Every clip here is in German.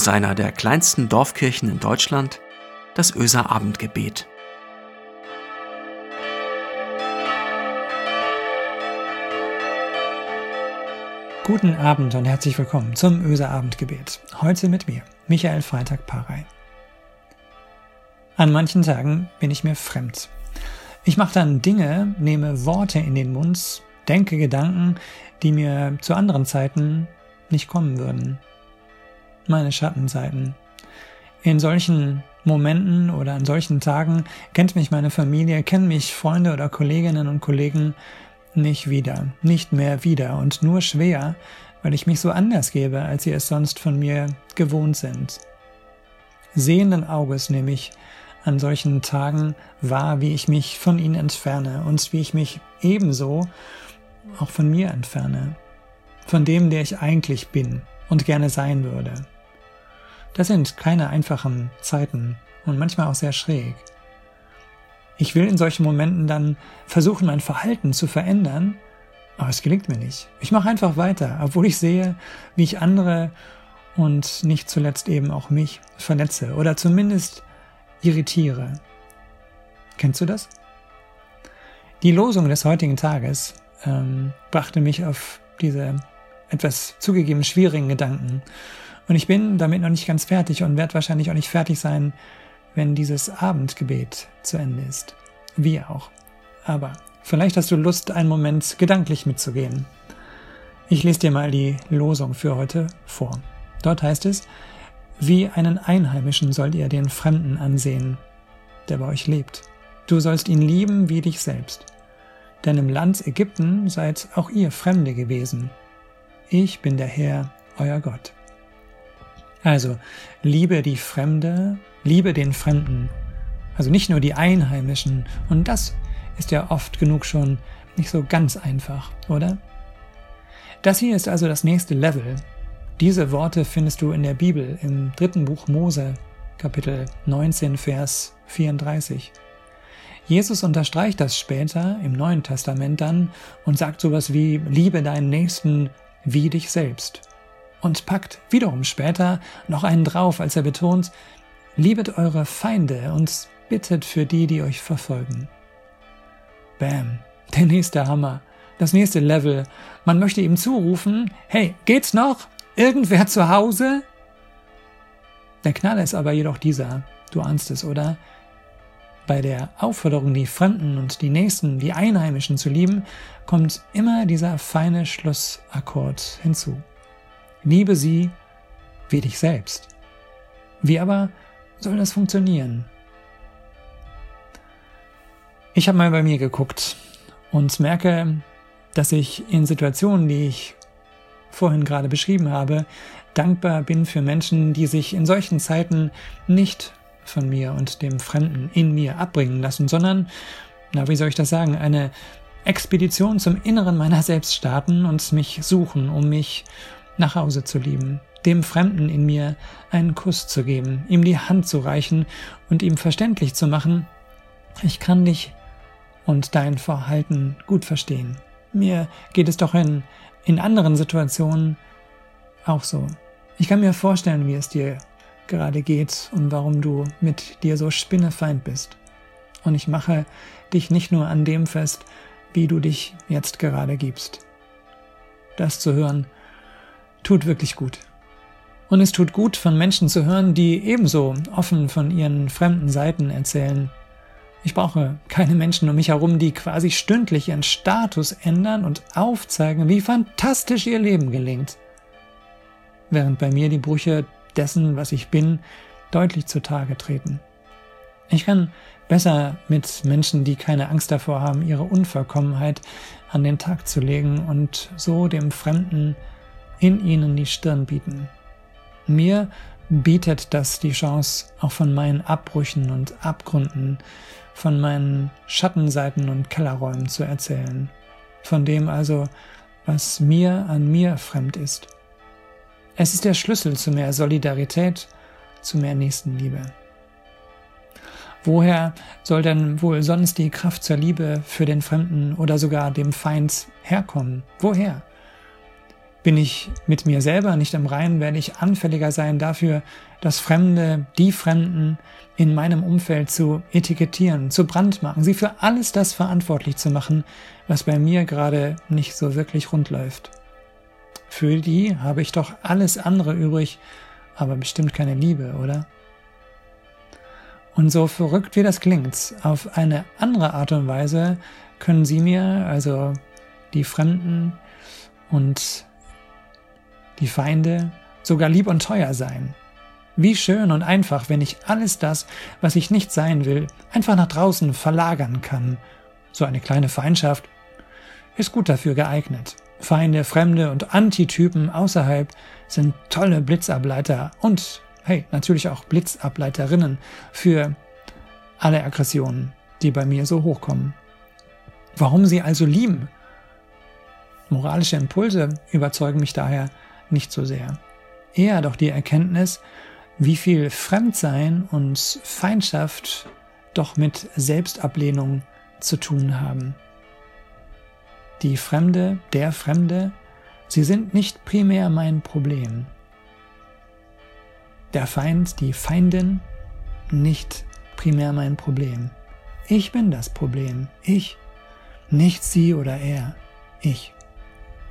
aus einer der kleinsten Dorfkirchen in Deutschland, das Öser Abendgebet. Guten Abend und herzlich willkommen zum Öser Abendgebet. Heute mit mir, Michael Freitag Parei. An manchen Tagen bin ich mir fremd. Ich mache dann Dinge, nehme Worte in den Mund, denke Gedanken, die mir zu anderen Zeiten nicht kommen würden. Meine Schattenseiten. In solchen Momenten oder an solchen Tagen kennt mich meine Familie, kennen mich Freunde oder Kolleginnen und Kollegen nicht wieder, nicht mehr wieder und nur schwer, weil ich mich so anders gebe, als sie es sonst von mir gewohnt sind. Sehenden Auges nehme ich an solchen Tagen wahr, wie ich mich von ihnen entferne und wie ich mich ebenso auch von mir entferne, von dem, der ich eigentlich bin und gerne sein würde. Das sind keine einfachen Zeiten und manchmal auch sehr schräg. Ich will in solchen Momenten dann versuchen, mein Verhalten zu verändern, aber es gelingt mir nicht. Ich mache einfach weiter, obwohl ich sehe, wie ich andere und nicht zuletzt eben auch mich verletze oder zumindest irritiere. Kennst du das? Die Losung des heutigen Tages ähm, brachte mich auf diese etwas zugegeben schwierigen Gedanken. Und ich bin damit noch nicht ganz fertig und werde wahrscheinlich auch nicht fertig sein, wenn dieses Abendgebet zu Ende ist. Wie auch. Aber vielleicht hast du Lust, einen Moment gedanklich mitzugehen. Ich lese dir mal die Losung für heute vor. Dort heißt es, wie einen Einheimischen sollt ihr den Fremden ansehen, der bei euch lebt. Du sollst ihn lieben wie dich selbst. Denn im Land Ägypten seid auch ihr Fremde gewesen. Ich bin der Herr, euer Gott. Also, liebe die Fremde Liebe den Fremden, also nicht nur die Einheimischen. Und das ist ja oft genug schon nicht so ganz einfach, oder? Das hier ist also das nächste Level. Diese Worte findest du in der Bibel im dritten Buch Mose, Kapitel 19, Vers 34. Jesus unterstreicht das später im Neuen Testament dann und sagt sowas wie, liebe deinen Nächsten wie dich selbst. Und packt wiederum später noch einen drauf, als er betont, Liebet eure Feinde und bittet für die, die euch verfolgen. Bam, der nächste Hammer, das nächste Level. Man möchte ihm zurufen, hey, geht's noch? Irgendwer zu Hause? Der Knaller ist aber jedoch dieser, du ahnst es, oder? Bei der Aufforderung, die Fremden und die Nächsten, die Einheimischen zu lieben, kommt immer dieser feine Schlussakkord hinzu. Liebe sie wie dich selbst. Wie aber soll das funktionieren? Ich habe mal bei mir geguckt und merke, dass ich in Situationen, die ich vorhin gerade beschrieben habe, dankbar bin für Menschen, die sich in solchen Zeiten nicht von mir und dem Fremden in mir abbringen lassen, sondern, na, wie soll ich das sagen, eine Expedition zum Inneren meiner selbst starten und mich suchen, um mich nach Hause zu lieben dem Fremden in mir einen Kuss zu geben, ihm die Hand zu reichen und ihm verständlich zu machen, ich kann dich und dein Verhalten gut verstehen. Mir geht es doch in, in anderen Situationen auch so. Ich kann mir vorstellen, wie es dir gerade geht und warum du mit dir so spinnefeind bist. Und ich mache dich nicht nur an dem fest, wie du dich jetzt gerade gibst. Das zu hören, tut wirklich gut. Und es tut gut, von Menschen zu hören, die ebenso offen von ihren fremden Seiten erzählen. Ich brauche keine Menschen um mich herum, die quasi stündlich ihren Status ändern und aufzeigen, wie fantastisch ihr Leben gelingt. Während bei mir die Brüche dessen, was ich bin, deutlich zutage treten. Ich kann besser mit Menschen, die keine Angst davor haben, ihre Unvollkommenheit an den Tag zu legen und so dem Fremden in ihnen die Stirn bieten. Mir bietet das die Chance, auch von meinen Abbrüchen und Abgründen, von meinen Schattenseiten und Kellerräumen zu erzählen, von dem also, was mir an mir fremd ist. Es ist der Schlüssel zu mehr Solidarität, zu mehr Nächstenliebe. Woher soll denn wohl sonst die Kraft zur Liebe für den Fremden oder sogar dem Feind herkommen? Woher? Bin ich mit mir selber nicht im Reinen, werde ich anfälliger sein dafür, dass Fremde, die Fremden in meinem Umfeld zu etikettieren, zu brandmarken, sie für alles das verantwortlich zu machen, was bei mir gerade nicht so wirklich rund läuft. Für die habe ich doch alles andere übrig, aber bestimmt keine Liebe, oder? Und so verrückt wie das klingt, auf eine andere Art und Weise können sie mir, also die Fremden und die Feinde, sogar lieb und teuer sein. Wie schön und einfach, wenn ich alles das, was ich nicht sein will, einfach nach draußen verlagern kann. So eine kleine Feindschaft ist gut dafür geeignet. Feinde, Fremde und Antitypen außerhalb sind tolle Blitzableiter und, hey, natürlich auch Blitzableiterinnen für alle Aggressionen, die bei mir so hochkommen. Warum sie also lieben? Moralische Impulse überzeugen mich daher nicht so sehr. Eher doch die Erkenntnis, wie viel Fremdsein und Feindschaft doch mit Selbstablehnung zu tun haben. Die Fremde, der Fremde, sie sind nicht primär mein Problem. Der Feind, die Feindin, nicht primär mein Problem. Ich bin das Problem. Ich. Nicht sie oder er. Ich.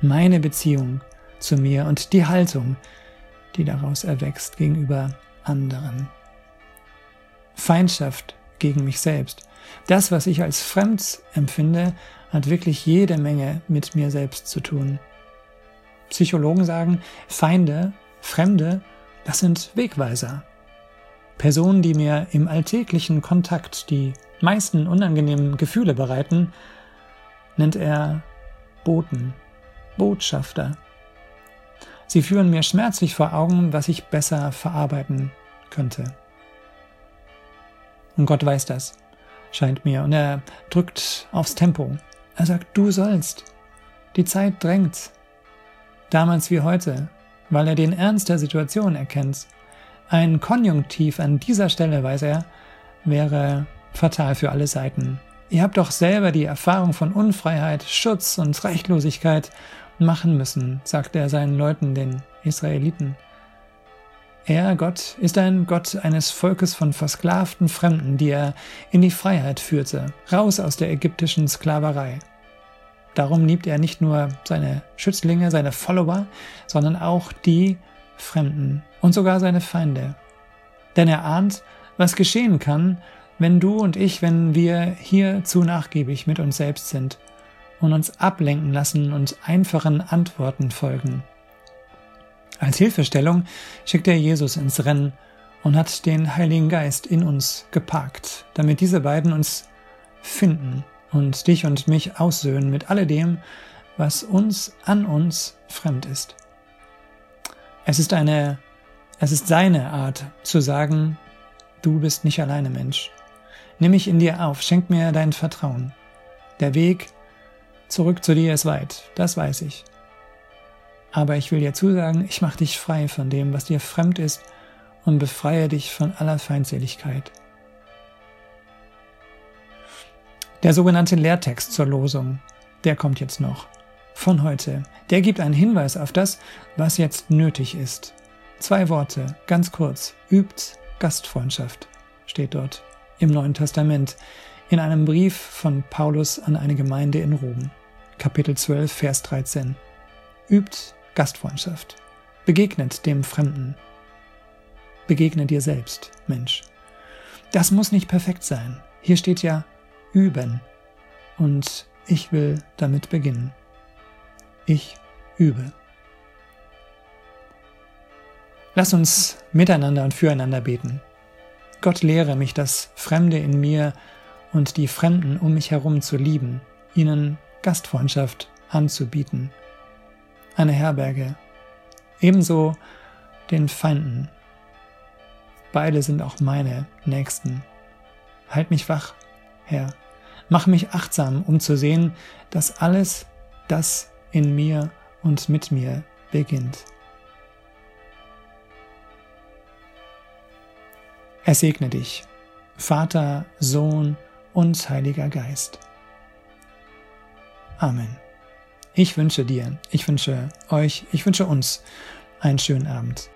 Meine Beziehung zu mir und die Haltung, die daraus erwächst gegenüber anderen. Feindschaft gegen mich selbst. Das, was ich als fremd empfinde, hat wirklich jede Menge mit mir selbst zu tun. Psychologen sagen, Feinde, Fremde, das sind Wegweiser. Personen, die mir im alltäglichen Kontakt die meisten unangenehmen Gefühle bereiten, nennt er Boten, Botschafter. Sie führen mir schmerzlich vor Augen, was ich besser verarbeiten könnte. Und Gott weiß das, scheint mir, und er drückt aufs Tempo. Er sagt, du sollst. Die Zeit drängt. Damals wie heute, weil er den Ernst der Situation erkennt. Ein Konjunktiv an dieser Stelle, weiß er, wäre fatal für alle Seiten. Ihr habt doch selber die Erfahrung von Unfreiheit, Schutz und Rechtlosigkeit machen müssen, sagt er seinen Leuten, den Israeliten. Er, Gott, ist ein Gott eines Volkes von versklavten Fremden, die er in die Freiheit führte, raus aus der ägyptischen Sklaverei. Darum liebt er nicht nur seine Schützlinge, seine Follower, sondern auch die Fremden und sogar seine Feinde. Denn er ahnt, was geschehen kann, wenn du und ich, wenn wir hier zu nachgiebig mit uns selbst sind und uns ablenken lassen und einfachen Antworten folgen. Als Hilfestellung schickt er Jesus ins Rennen und hat den Heiligen Geist in uns geparkt, damit diese beiden uns finden und dich und mich aussöhnen mit alledem, was uns an uns fremd ist. Es ist eine, es ist seine Art zu sagen, du bist nicht alleine Mensch. Nimm mich in dir auf, schenk mir dein Vertrauen. Der Weg Zurück zu dir ist weit, das weiß ich. Aber ich will dir zusagen, ich mache dich frei von dem, was dir fremd ist und befreie dich von aller Feindseligkeit. Der sogenannte Lehrtext zur Losung, der kommt jetzt noch. Von heute. Der gibt einen Hinweis auf das, was jetzt nötig ist. Zwei Worte, ganz kurz. Übt Gastfreundschaft, steht dort im Neuen Testament in einem Brief von Paulus an eine Gemeinde in Rom. Kapitel 12, Vers 13. Übt Gastfreundschaft. Begegnet dem Fremden. Begegne dir selbst, Mensch. Das muss nicht perfekt sein. Hier steht ja üben. Und ich will damit beginnen. Ich übe. Lass uns miteinander und füreinander beten. Gott lehre mich, das Fremde in mir und die Fremden um mich herum zu lieben, ihnen Gastfreundschaft anzubieten. Eine Herberge. Ebenso den Feinden. Beide sind auch meine Nächsten. Halt mich wach, Herr. Mach mich achtsam, um zu sehen, dass alles das in mir und mit mir beginnt. Er segne dich, Vater, Sohn und Heiliger Geist. Amen. Ich wünsche dir, ich wünsche euch, ich wünsche uns einen schönen Abend.